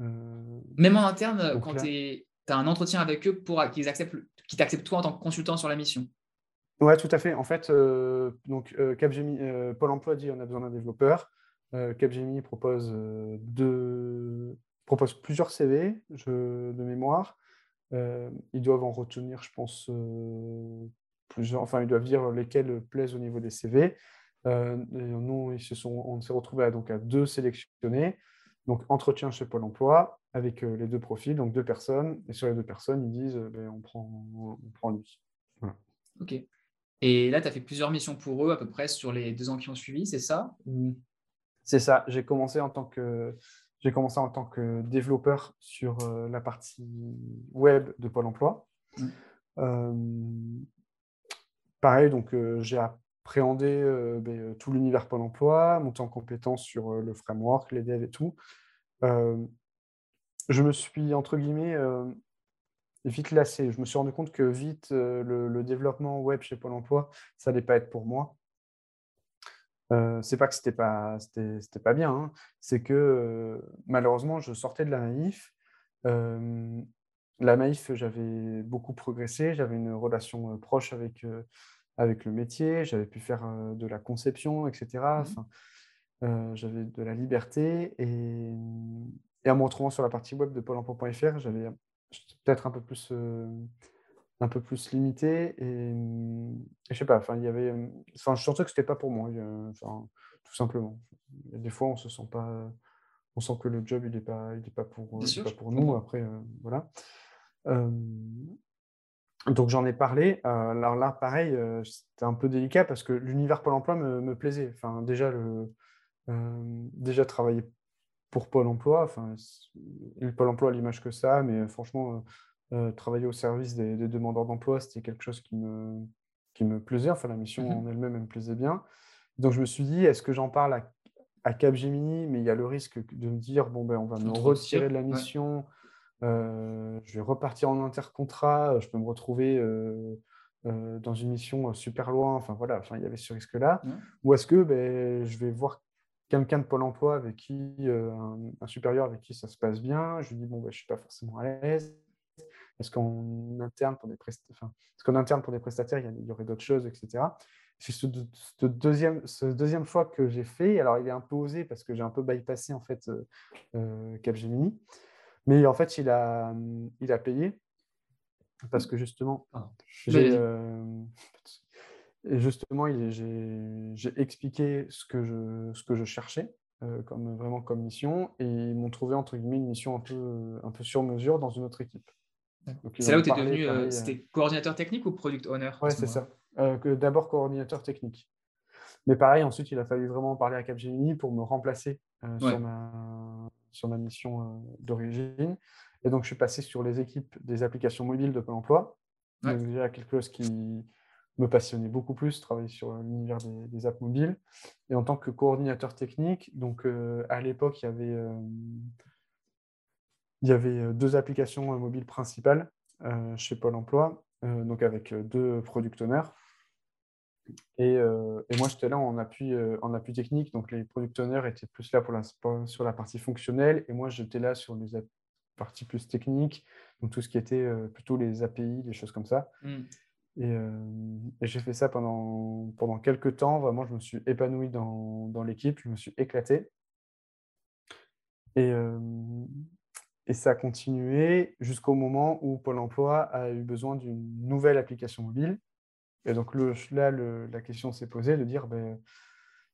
Euh, Même en interne, quand tu as un entretien avec eux pour qu'ils acceptent, qu'ils t'acceptent toi en tant que consultant sur la mission Oui, tout à fait. En fait, euh, donc, Capgemini, Pôle emploi dit on a besoin d'un développeur. Capgemini propose, de, propose plusieurs CV je, de mémoire. ils doivent en retenir, je pense, plusieurs. Enfin, ils doivent dire lesquels plaisent au niveau des CV. Euh, nous, ils se sont, on s'est retrouvés à, donc, à deux sélectionnés. Donc, entretien chez Pôle emploi avec euh, les deux profils, donc deux personnes. Et sur les deux personnes, ils disent euh, ben, on, prend, on prend lui. Ok. Et là, tu as fait plusieurs missions pour eux à peu près sur les deux ans qui ont suivi, c'est ça C'est ça. J'ai commencé en tant que. J'ai commencé en tant que développeur sur la partie web de Pôle emploi. Mmh. pareil, donc j'ai appréhender euh, ben, euh, tout l'univers Pôle emploi, monter en compétence sur euh, le framework, les devs et tout. je me suis, entre guillemets, vite lassé. Je me suis rendu compte que vite, le, développement web chez Pôle emploi, ça n'allait pas être pour moi. Euh, c'est pas que c'était pas, c'était, pas bien, hein. c'est que malheureusement, je sortais de la naïf. la naïf, j'avais beaucoup progressé, j'avais une relation proche avec, avec le métier, j'avais pu faire de la conception, etc. Mmh j'avais de la liberté et, et, en me retrouvant sur la partie web de pôle emploi.fr, j'avais peut-être un peu plus un peu plus limité et, je sais pas, enfin il y avait enfin je sentais que c'était pas pour moi, tout simplement. des fois on se sent pas on sent que le job il n'est pas il est pas pour, pas pour nous après voilà. Donc j'en ai parlé. Euh, alors là, pareil, euh, c'était un peu délicat parce que l'univers Pôle Emploi me, plaisait. Enfin, déjà le, euh, déjà travailler pour Pôle Emploi. Enfin, le Pôle Emploi a l'image que ça, mais franchement, travailler au service des, demandeurs d'emploi, c'était quelque chose qui me, qui me plaisait. Enfin, la mission mmh en elle-même, elle me plaisait bien. Donc je me suis dit, est-ce que j'en parle à, à Capgemini, mais il y a le risque de me dire, bon ben, on va me retirer de la mission. Je vais repartir en intercontrat, euh, je peux me retrouver euh, dans une mission super loin. Enfin voilà, enfin, il y avait ce risque-là. Ou est-ce que ben, je vais voir quelqu'un de Pôle emploi avec qui, un, supérieur avec qui ça se passe bien, je lui dis bon, ben, je ne suis pas forcément à l'aise. Est-ce qu'en interne, pour des enfin, interne pour des prestataires, il y, aurait d'autres choses, etc. c'est ce, deuxième, ce deuxième choix que j'ai fait. Alors, il est un peu osé parce que j'ai un peu bypassé en fait Capgemini. Mais en fait, il a, il a payé parce que justement, ah, justement, j'ai expliqué ce que je, ce que je cherchais. comme, vraiment comme mission et ils m'ont trouvé entre guillemets une mission un peu, un peu sur mesure dans une autre équipe. C'est là où tu es devenu euh, c'était coordinateur technique ou product owner Oui, c'est ça. Euh, D'abord coordinateur technique. Mais pareil, ensuite, il a fallu vraiment parler à Capgemini pour me remplacer euh, sur, ma, sur ma mission euh, d'origine. Et donc, je suis passé sur les équipes des applications mobiles de Pôle emploi. Donc, déjà quelque chose qui me passionnait beaucoup plus, travailler sur l'univers des, des, apps mobiles. Et en tant que coordinateur technique, donc à l'époque, il y avait il y avait euh, deux applications euh, mobiles principales euh, chez Pôle emploi, donc avec deux product owners. Et, moi, j'étais là en appui, en appui technique. Donc, les product owners étaient plus là pour la, sur la partie fonctionnelle. Et moi, j'étais là sur les parties plus techniques. Donc, tout ce qui était plutôt les API, les choses comme ça. Hmm. Et, j'ai fait ça pendant, pendant quelques temps. Vraiment, je me suis épanoui dans, dans l'équipe. Je me suis éclaté. Et, et ça a continué jusqu'au moment où Pôle emploi a eu besoin d'une nouvelle application mobile. Et donc là, la question s'est posée de dire ben,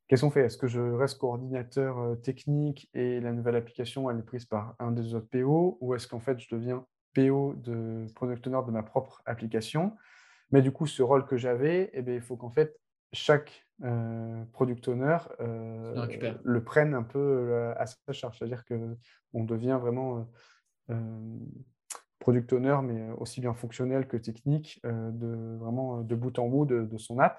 qu'est-ce qu'on fait? Est-ce que je reste coordinateur euh, technique et la nouvelle application elle est prise par un des autres PO ou est-ce qu'en fait je deviens PO de product owner de ma propre application? Mais du coup, ce rôle que j'avais, eh ben, il faut qu'en fait chaque euh, product owner euh, le prenne un peu à sa charge. C'est-à-dire qu'on devient vraiment product owner, mais aussi bien fonctionnel que technique, de, vraiment de bout en bout de, son app.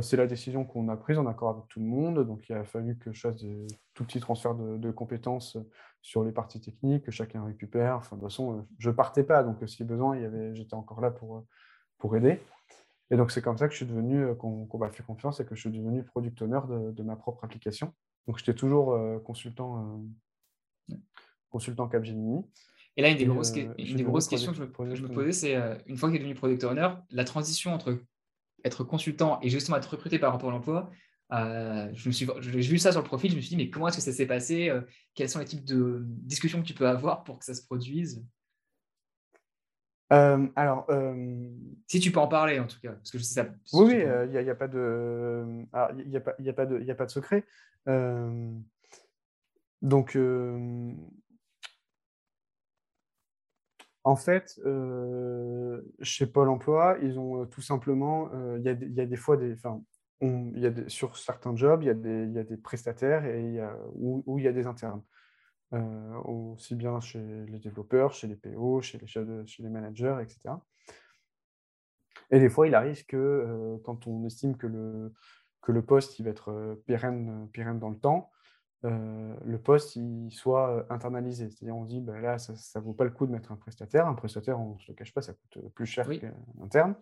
c'est la décision qu'on a prise en accord avec tout le monde. Donc, il a fallu que je fasse des tout petits transferts de, compétences sur les parties techniques, que chacun récupère. Enfin, de toute façon, je partais pas. Donc, si besoin, j'étais encore là pour, pour aider. Et donc, c'est comme ça que je suis devenu, euh, qu'on m'a fait confiance et que je suis devenu product owner de, ma propre application. Donc, j'étais toujours euh, consultant, euh, consultant Capgemini. Et là, une des grosses, une des grosses questions que je me, posais, c'est une fois que tu es devenu product owner, la transition entre être consultant et justement être recruté par Pôle emploi, je me suis, j'ai vu ça sur le profil, je me suis dit, mais comment est-ce que ça s'est passé Quels sont les types de discussions que tu peux avoir pour que ça se produise? Euh, alors, euh, si tu peux en parler en tout cas, parce que je sais ça. oui, il n'y a, a, pas de, il y a pas, il a pas de, il a pas de secret. Euh, donc, en fait, chez Pôle Emploi, ils ont tout simplement, il y, a des, fois des, il y a sur certains jobs, il y y a des prestataires et où il y a des internes. Euh, aussi bien chez les développeurs, chez les PO, chez les, chez les managers, etc. Et des fois, il arrive que euh, quand on estime que le, que le poste il va être euh, pérenne, pérenne dans le temps, le poste il soit internalisé. C'est-à-dire on dit, ben là, ça ne vaut pas le coup de mettre un prestataire. Un prestataire, on ne se le cache pas, ça coûte plus cher qu'un interne.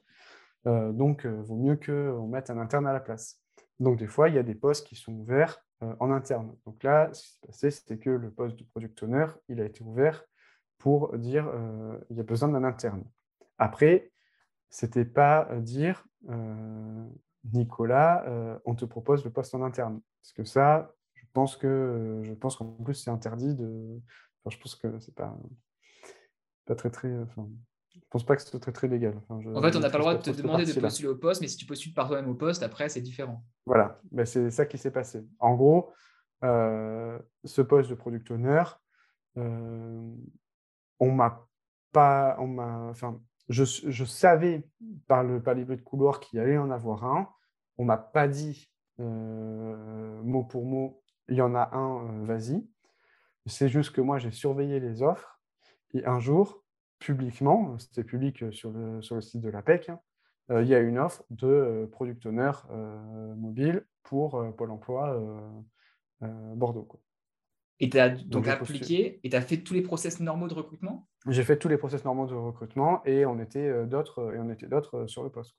donc, il vaut mieux qu'on mette un interne à la place. Donc, des fois, il y a des postes qui sont ouverts euh, en interne. Donc là, ce qui s'est passé, c'était que le poste de product owner, il a été ouvert pour dire euh, il y a besoin d'un interne. Après, c'était pas euh, dire Nicolas, on te propose le poste en interne. Parce que ça, pense que je pense qu'en plus c'est interdit de. Enfin, je pense que c'est pas pas très très. Enfin, je pense pas que c'est très très légal. en fait, on n'a pas le droit de te demander de postuler au poste, mais si tu postules par toi-même au poste, après, c'est différent. Voilà, ben, c'est ça qui s'est passé. En gros, euh, ce poste de product owner, euh, on m'a pas, on m'a, enfin, je, je, savais par le par les bruits de couloir qu'il allait en avoir un. On m'a pas dit euh, mot pour mot, il y en a un, vas-y. C'est juste que moi, j'ai surveillé les offres et un jour, publiquement, c'était public euh, sur le, sur le site de l'APEC, hein, euh, il y a une offre de euh, product owner mobile pour Pôle emploi Bordeaux. Quoi. Et tu as donc, appliqué et tu as fait tous les process normaux de recrutement? J'ai fait tous les process normaux de recrutement et on était d'autres et on était d'autres sur le poste.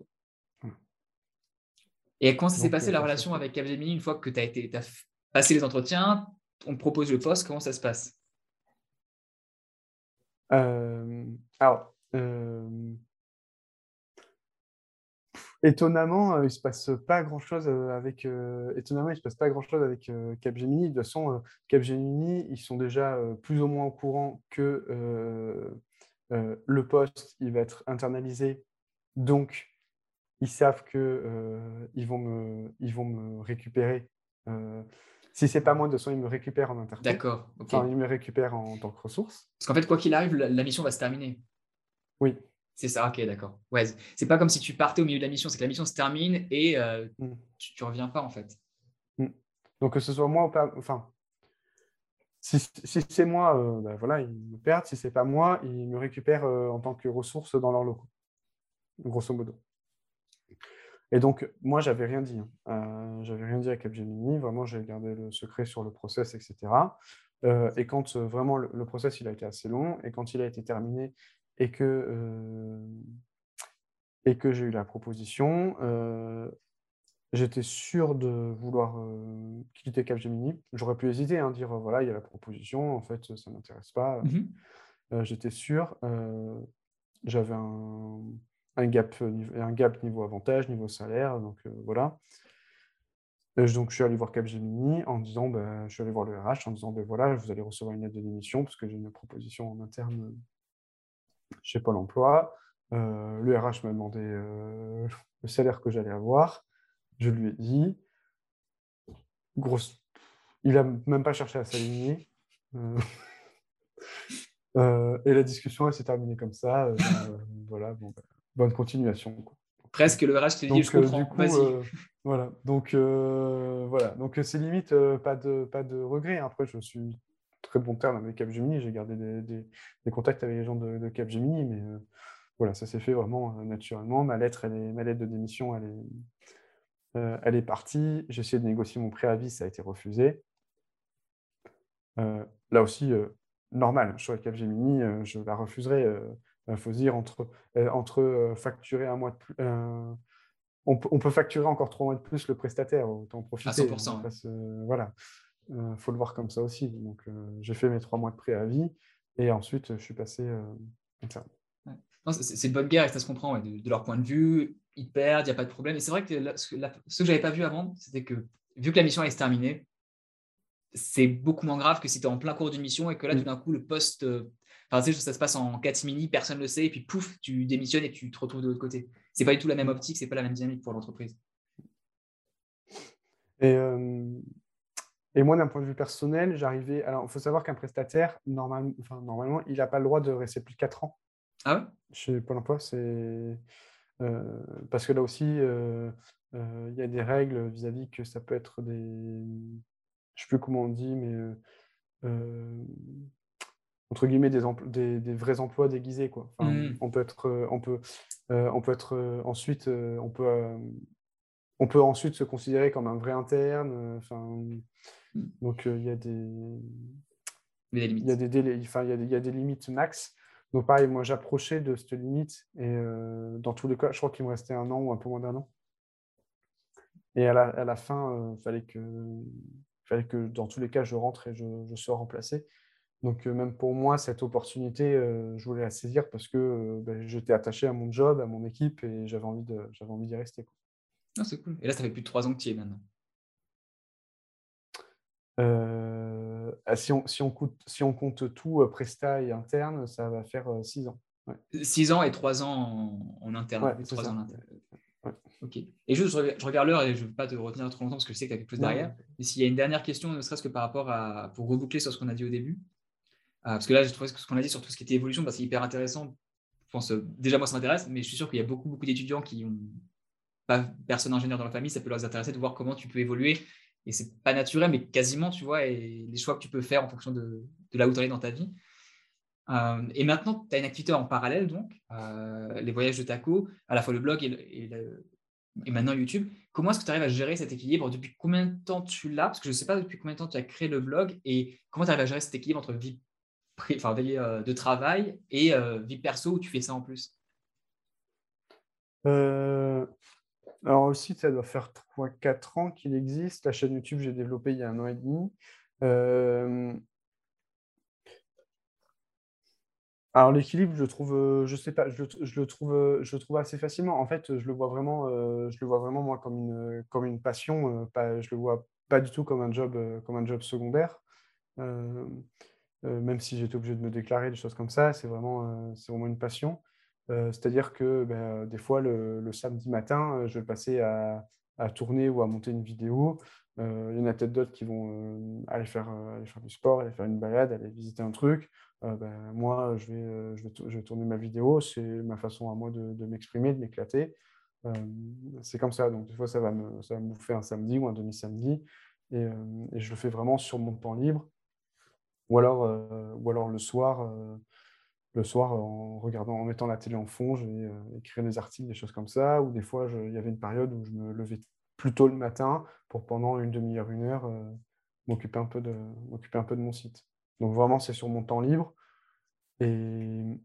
Et comment ça s'est passé la relation avec Capgemini une fois que tu as, été, as passé les entretiens, on propose le poste, comment ça se passe? Euh, alors, euh, étonnamment, il se passe pas grand-chose avec. étonnamment, il se passe pas grand-chose avec Capgemini. De toute façon, Capgemini, ils sont déjà plus ou moins au courant que le poste, il va être internalisé. Donc, ils savent que ils vont me, ils vont me récupérer. Si c'est pas moi, de toute façon, ils me récupèrent en interco. D'accord. Enfin, ils me récupèrent en tant que ressource. Parce qu'en fait, quoi qu'il arrive, la mission va se terminer. Oui. C'est ça, ok, d'accord. Ouais, c'est pas comme si tu partais au milieu de la mission, c'est que la mission se termine et euh, mm. tu, ne reviens pas en fait. Mm. Donc que ce soit moi ou pas, enfin, si, c'est moi, euh, bah, voilà, ils me perdent. Si c'est pas moi, ils me récupèrent euh, en tant que ressource dans leur locaux, grosso modo. Et donc, moi, j'avais rien dit. Hein. j'avais rien dit à Capgemini. Vraiment, j'ai gardé le secret sur le process, etc. et quand vraiment le, le, process il a été assez long, et quand il a été terminé et que, euh, et que j'ai eu la proposition, euh, j'étais sûr de vouloir euh, quitter Capgemini. J'aurais pu hésiter, hein, dire voilà, il y a la proposition, en fait, ça ne m'intéresse pas. Mmh j'étais sûr. J'avais un, un, gap, un gap niveau avantage, niveau salaire, donc voilà. donc, je suis allé voir Capgemini en disant, ben, je suis allé voir le RH en disant, ben voilà, vous allez recevoir une lettre de démission parce que j'ai une proposition en interne chez Pôle emploi. Euh, le RH m'a demandé euh, le salaire que j'allais avoir. Je lui ai dit. Grosse... Il n'a même pas cherché à s'aligner. Euh, et la discussion, elle s'est terminée comme ça. voilà, bon, bah, bonne continuation. Presque le RH t'ai dit, je comprends, vas-y. voilà, donc voilà, donc c'est limite pas de pas de regret. Après, je suis très bon terme avec Capgemini. J'ai gardé des, contacts avec les gens de, Capgemini, mais euh, voilà, ça s'est fait vraiment euh, naturellement. Ma lettre, elle est, ma lettre de démission, elle est, euh, elle est partie. J'ai essayé de négocier mon préavis, ça a été refusé. là aussi, normal, je suis Capgemini, je la refuserai. Il faut se dire, entre, entre facturer un mois de plus. On, peut facturer encore trois mois de plus le prestataire, autant profiter. À 100%. voilà. Il euh, faut le voir comme ça aussi. Donc, euh, j'ai fait mes trois mois de préavis et ensuite, je suis passé euh. C'est une bonne guerre et ça se comprend. De, leur point de vue, ils perdent, il n'y a pas de problème. Et c'est vrai que ce que, je n'avais pas vu avant, c'était que vu que la mission est terminée, c'est beaucoup moins grave que si tu es en plein cours d'une mission et que là, mm. tout d'un coup, le poste. Enfin, ça se passe en catimini, personne ne le sait, et puis pouf, tu démissionnes et tu te retrouves de l'autre côté. C'est pas du tout la même optique, c'est pas la même dynamique pour l'entreprise. Et et moi, d'un point de vue personnel, j'arrivais. Alors, il faut savoir qu'un prestataire, normalement, enfin, normalement il n'a pas le droit de rester plus de 4 ans. Ah ouais? Chez Pôle emploi, c'est. Euh, parce que là aussi, euh, euh, il y a des règles vis-à-vis que ça peut être des. Je ne sais plus comment on dit, mais. Entre guillemets, des, des, vrais emplois déguisés. Quoi. Mmh. On peut être. on peut, on peut être ensuite. on peut on peut ensuite se considérer comme un vrai interne. Enfin, donc, il y a des. Il y a des délais, enfin, il y a des, limites max. Donc, pareil, moi, j'approchais de cette limite. Et euh, dans tous les cas, je crois qu'il me restait un an ou un peu moins d'un an. Et à la, fin, il fallait, que, fallait que, dans tous les cas, je rentre et je, sois remplacé. Donc, même pour moi, cette opportunité, je voulais la saisir parce que ben, j'étais attaché à mon job, à mon équipe et j'avais envie d'y rester. Ah, c'est cool. Et là, ça fait plus de trois ans que tu y es maintenant? Euh, ah, si, on, si, on compte, si on compte tout, euh, Presta et interne, ça va faire 6 euh, ans. 6 ans et 3 ans en, interne. Ok. Et juste, je regarde l'heure et je ne veux pas te retenir trop longtemps parce que je sais que tu as quelque chose derrière. Mais s'il y a une dernière question, ne serait-ce que par rapport à. pour reboucler sur ce qu'on a dit au début. Parce que là, trouve que ce qu'on a dit sur tout ce qui était évolution, que c'est hyper intéressant. Je pense, déjà, moi, ça m'intéresse, mais je suis sûr qu'il y a beaucoup, beaucoup d'étudiants qui ont pas personne ingénieur dans la famille, ça peut leur intéresser de voir comment tu peux évoluer et c'est pas naturel, mais quasiment, tu vois, et les choix que tu peux faire en fonction de, de là où tu es dans ta vie. Euh, et maintenant, tu as une activité en parallèle, donc, euh, les voyages de Taco, à la fois le blog et, et, maintenant YouTube. Comment est-ce que tu arrives à gérer cet équilibre? Depuis combien de temps tu l'as? Parce que je ne sais pas depuis combien de temps tu as créé le blog et comment tu arrives à gérer cet équilibre entre vie, enfin, euh, de travail et vie perso où tu fais ça en plus? Alors, le site, ça doit faire 3-4 ans qu'il existe. La chaîne YouTube, j'ai développé il y a un an et demi. Euh, Alors l'équilibre, je trouve, je sais pas, je le trouve, je trouve assez facilement. En fait, je le vois vraiment, je le vois vraiment moi comme une, comme une passion, pas je le vois pas du tout comme un job, comme un job secondaire. Même si j'étais obligé de me déclarer, des choses comme ça, c'est vraiment, c'est vraiment une passion. c'est-à-dire que, ben, des fois le samedi matin, je vais passer à tourner ou à monter une vidéo. il y en a peut-être d'autres qui vont, aller faire, du sport, aller faire une balade, aller visiter un truc. Ben, moi, je vais, je vais, tourner ma vidéo, c'est ma façon à moi de, de m'exprimer, de m'éclater. c'est comme ça. Donc, des fois, ça va, me, ça va me bouffer un samedi ou un demi-samedi. Et, et, je le fais vraiment sur mon temps libre. Ou alors, ou alors le soir, le soir, en regardant, mettant la télé en fond, je vais écrire des articles, des choses comme ça. Ou des fois, il y avait une période où je me levais plus tôt le matin pour pendant une demi-heure, une heure, m'occuper un, peu de, mon site. Donc vraiment, c'est sur mon temps libre. Et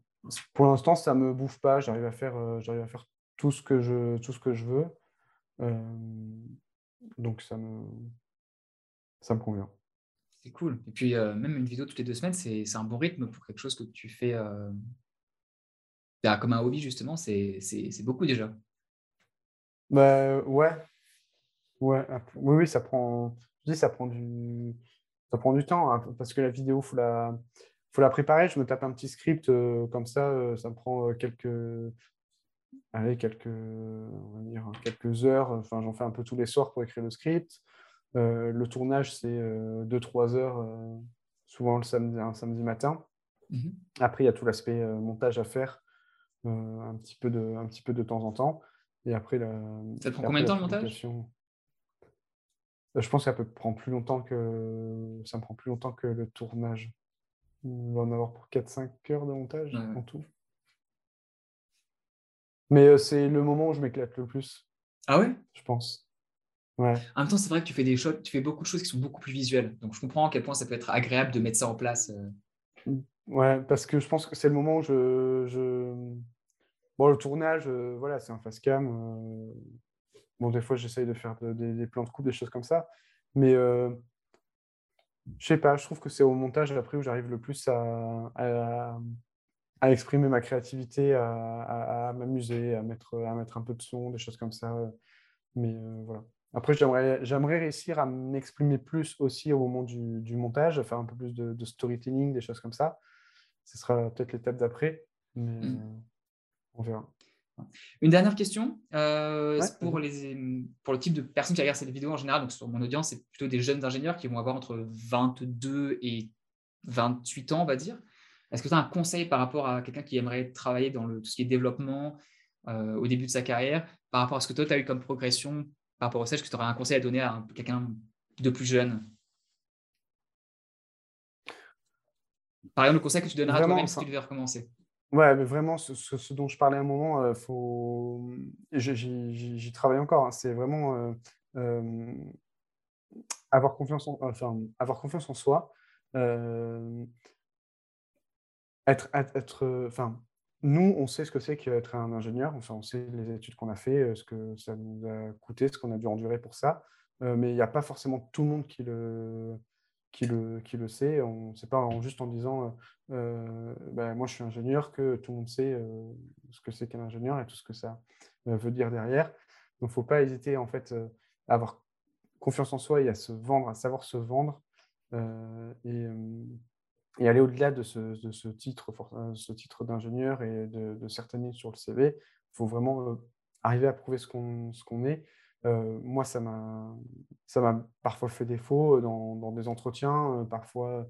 pour l'instant, ça me bouffe pas. J'arrive à faire, euh, à faire tout, ce que je, tout ce que je veux. Euh, donc ça me, ça me convient. C'est cool. Et puis, euh, même une vidéo toutes les deux semaines, c'est un bon rythme pour quelque chose que tu fais bah, comme un hobby, justement. C'est beaucoup déjà. Bah, ouais. Ouais. Oui, oui, ça prend, je dis, ça prend du, ça prend du temps, hein, parce que la vidéo, il faut la, faut la préparer. Je me tape un petit script euh, comme ça, euh, ça me prend euh, quelques, allez, quelques, on va dire, quelques heures. Enfin, j'en fais un peu tous les soirs pour écrire le script. Le tournage, c'est 2-3 heures, souvent le samedi, un samedi matin. Mmh après, il y a tout l'aspect montage à faire, un, petit peu de, un petit peu de temps en temps. Et après, la, ça prend combien de temps le montage? je pense que ça peut prendre plus longtemps que ça me prend plus longtemps que le tournage. On va en avoir pour 4-5 heures de montage en tout. Mais euh, c'est le moment où je m'éclate le plus. Ah ouais? Je pense. Ouais. En même temps, c'est vrai que tu fais des choses, tu fais beaucoup de choses qui sont beaucoup plus visuelles. Donc je comprends à quel point ça peut être agréable de mettre ça en place. Euh. Ouais, parce que je pense que c'est le moment où je, Bon, le tournage, euh, voilà, c'est un face cam. Bon, des fois, j'essaye de faire des, plans de coupe, des choses comme ça. Mais euh, je sais pas, je trouve que c'est au montage après où j'arrive le plus à, à, exprimer ma créativité, à, m'amuser, à mettre, à mettre un peu de son, des choses comme ça. Mais euh, voilà. Après, j'aimerais réussir à m'exprimer plus aussi au moment du, du, montage, faire un peu plus de, storytelling, des choses comme ça. Ce sera peut-être l'étape d'après, mais mmh. euh, on verra. Une dernière question, euh, pour, les, pour le type de personnes qui regardent cette vidéo en général, donc sur mon audience, c'est plutôt des jeunes ingénieurs qui vont avoir entre 22 et 28 ans, on va dire. Est-ce que tu as un conseil par rapport à quelqu'un qui aimerait travailler dans le, tout ce qui est développement euh, au début de sa carrière, par rapport à ce que toi, tu as eu comme progression par rapport au stage, est-ce que tu aurais un conseil à donner à quelqu'un de plus jeune? Par exemple, le conseil que tu donneras à toi-même si tu devais recommencer Ouais, mais vraiment, ce, dont je parlais à un moment, euh, faut... j'y travaille encore. Hein. C'est vraiment euh, euh, avoir, confiance en, enfin, avoir confiance en soi. être, être, enfin, nous, on sait ce que c'est qu'être un ingénieur. Enfin, on sait les études qu'on a fait, ce que ça nous a coûté, ce qu'on a dû endurer pour ça. mais il n'y a pas forcément tout le monde qui le, sait. On sait pas juste en disant euh, ben, moi je suis ingénieur que tout le monde sait euh, ce que c'est qu'un ingénieur et tout ce que ça euh, veut dire derrière. Donc il ne faut pas hésiter en fait à avoir confiance en soi et à se vendre, à savoir se vendre et, aller au-delà de ce, titre, ce titre d'ingénieur et de, de certaines lignes sur le CV. Il faut vraiment arriver à prouver ce qu'on est moi, ça m'a parfois fait défaut dans, des entretiens, parfois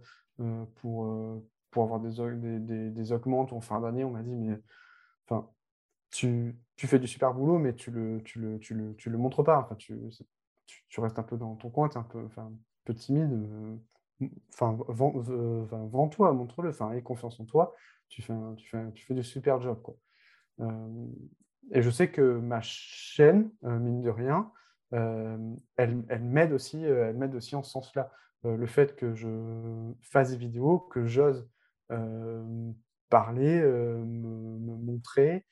pour, pour avoir des, des, augmentes en fin d'année, on m'a dit, mais enfin, tu, tu, fais du super boulot, mais tu le, tu le, tu le, tu le montres pas. Enfin, tu, tu, restes un peu dans ton coin, tu es un peu, un peu timide. Enfin, vends-toi, montre-le, enfin, aie confiance en toi. Tu fais, fais, tu fais du super job. Quoi. Et je sais que ma chaîne, euh, mine de rien, euh, elle, m'aide aussi, euh, elle m'aide aussi en ce sens-là. le fait que je fasse des vidéos, que j'ose parler, me, montrer,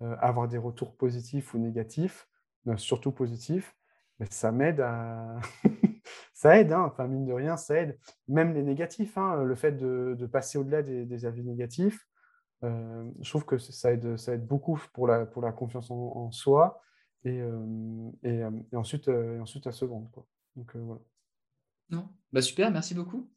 avoir des retours positifs ou négatifs, surtout positifs, mais ça m'aide à... ça aide, hein, enfin mine de rien, ça aide. Même les négatifs, hein, le fait de, passer au-delà des, avis négatifs, je trouve que ça aide, beaucoup pour la, confiance en, soi et, et, ensuite, ensuite à se vendre. Donc, voilà. Non. Bah super, merci beaucoup.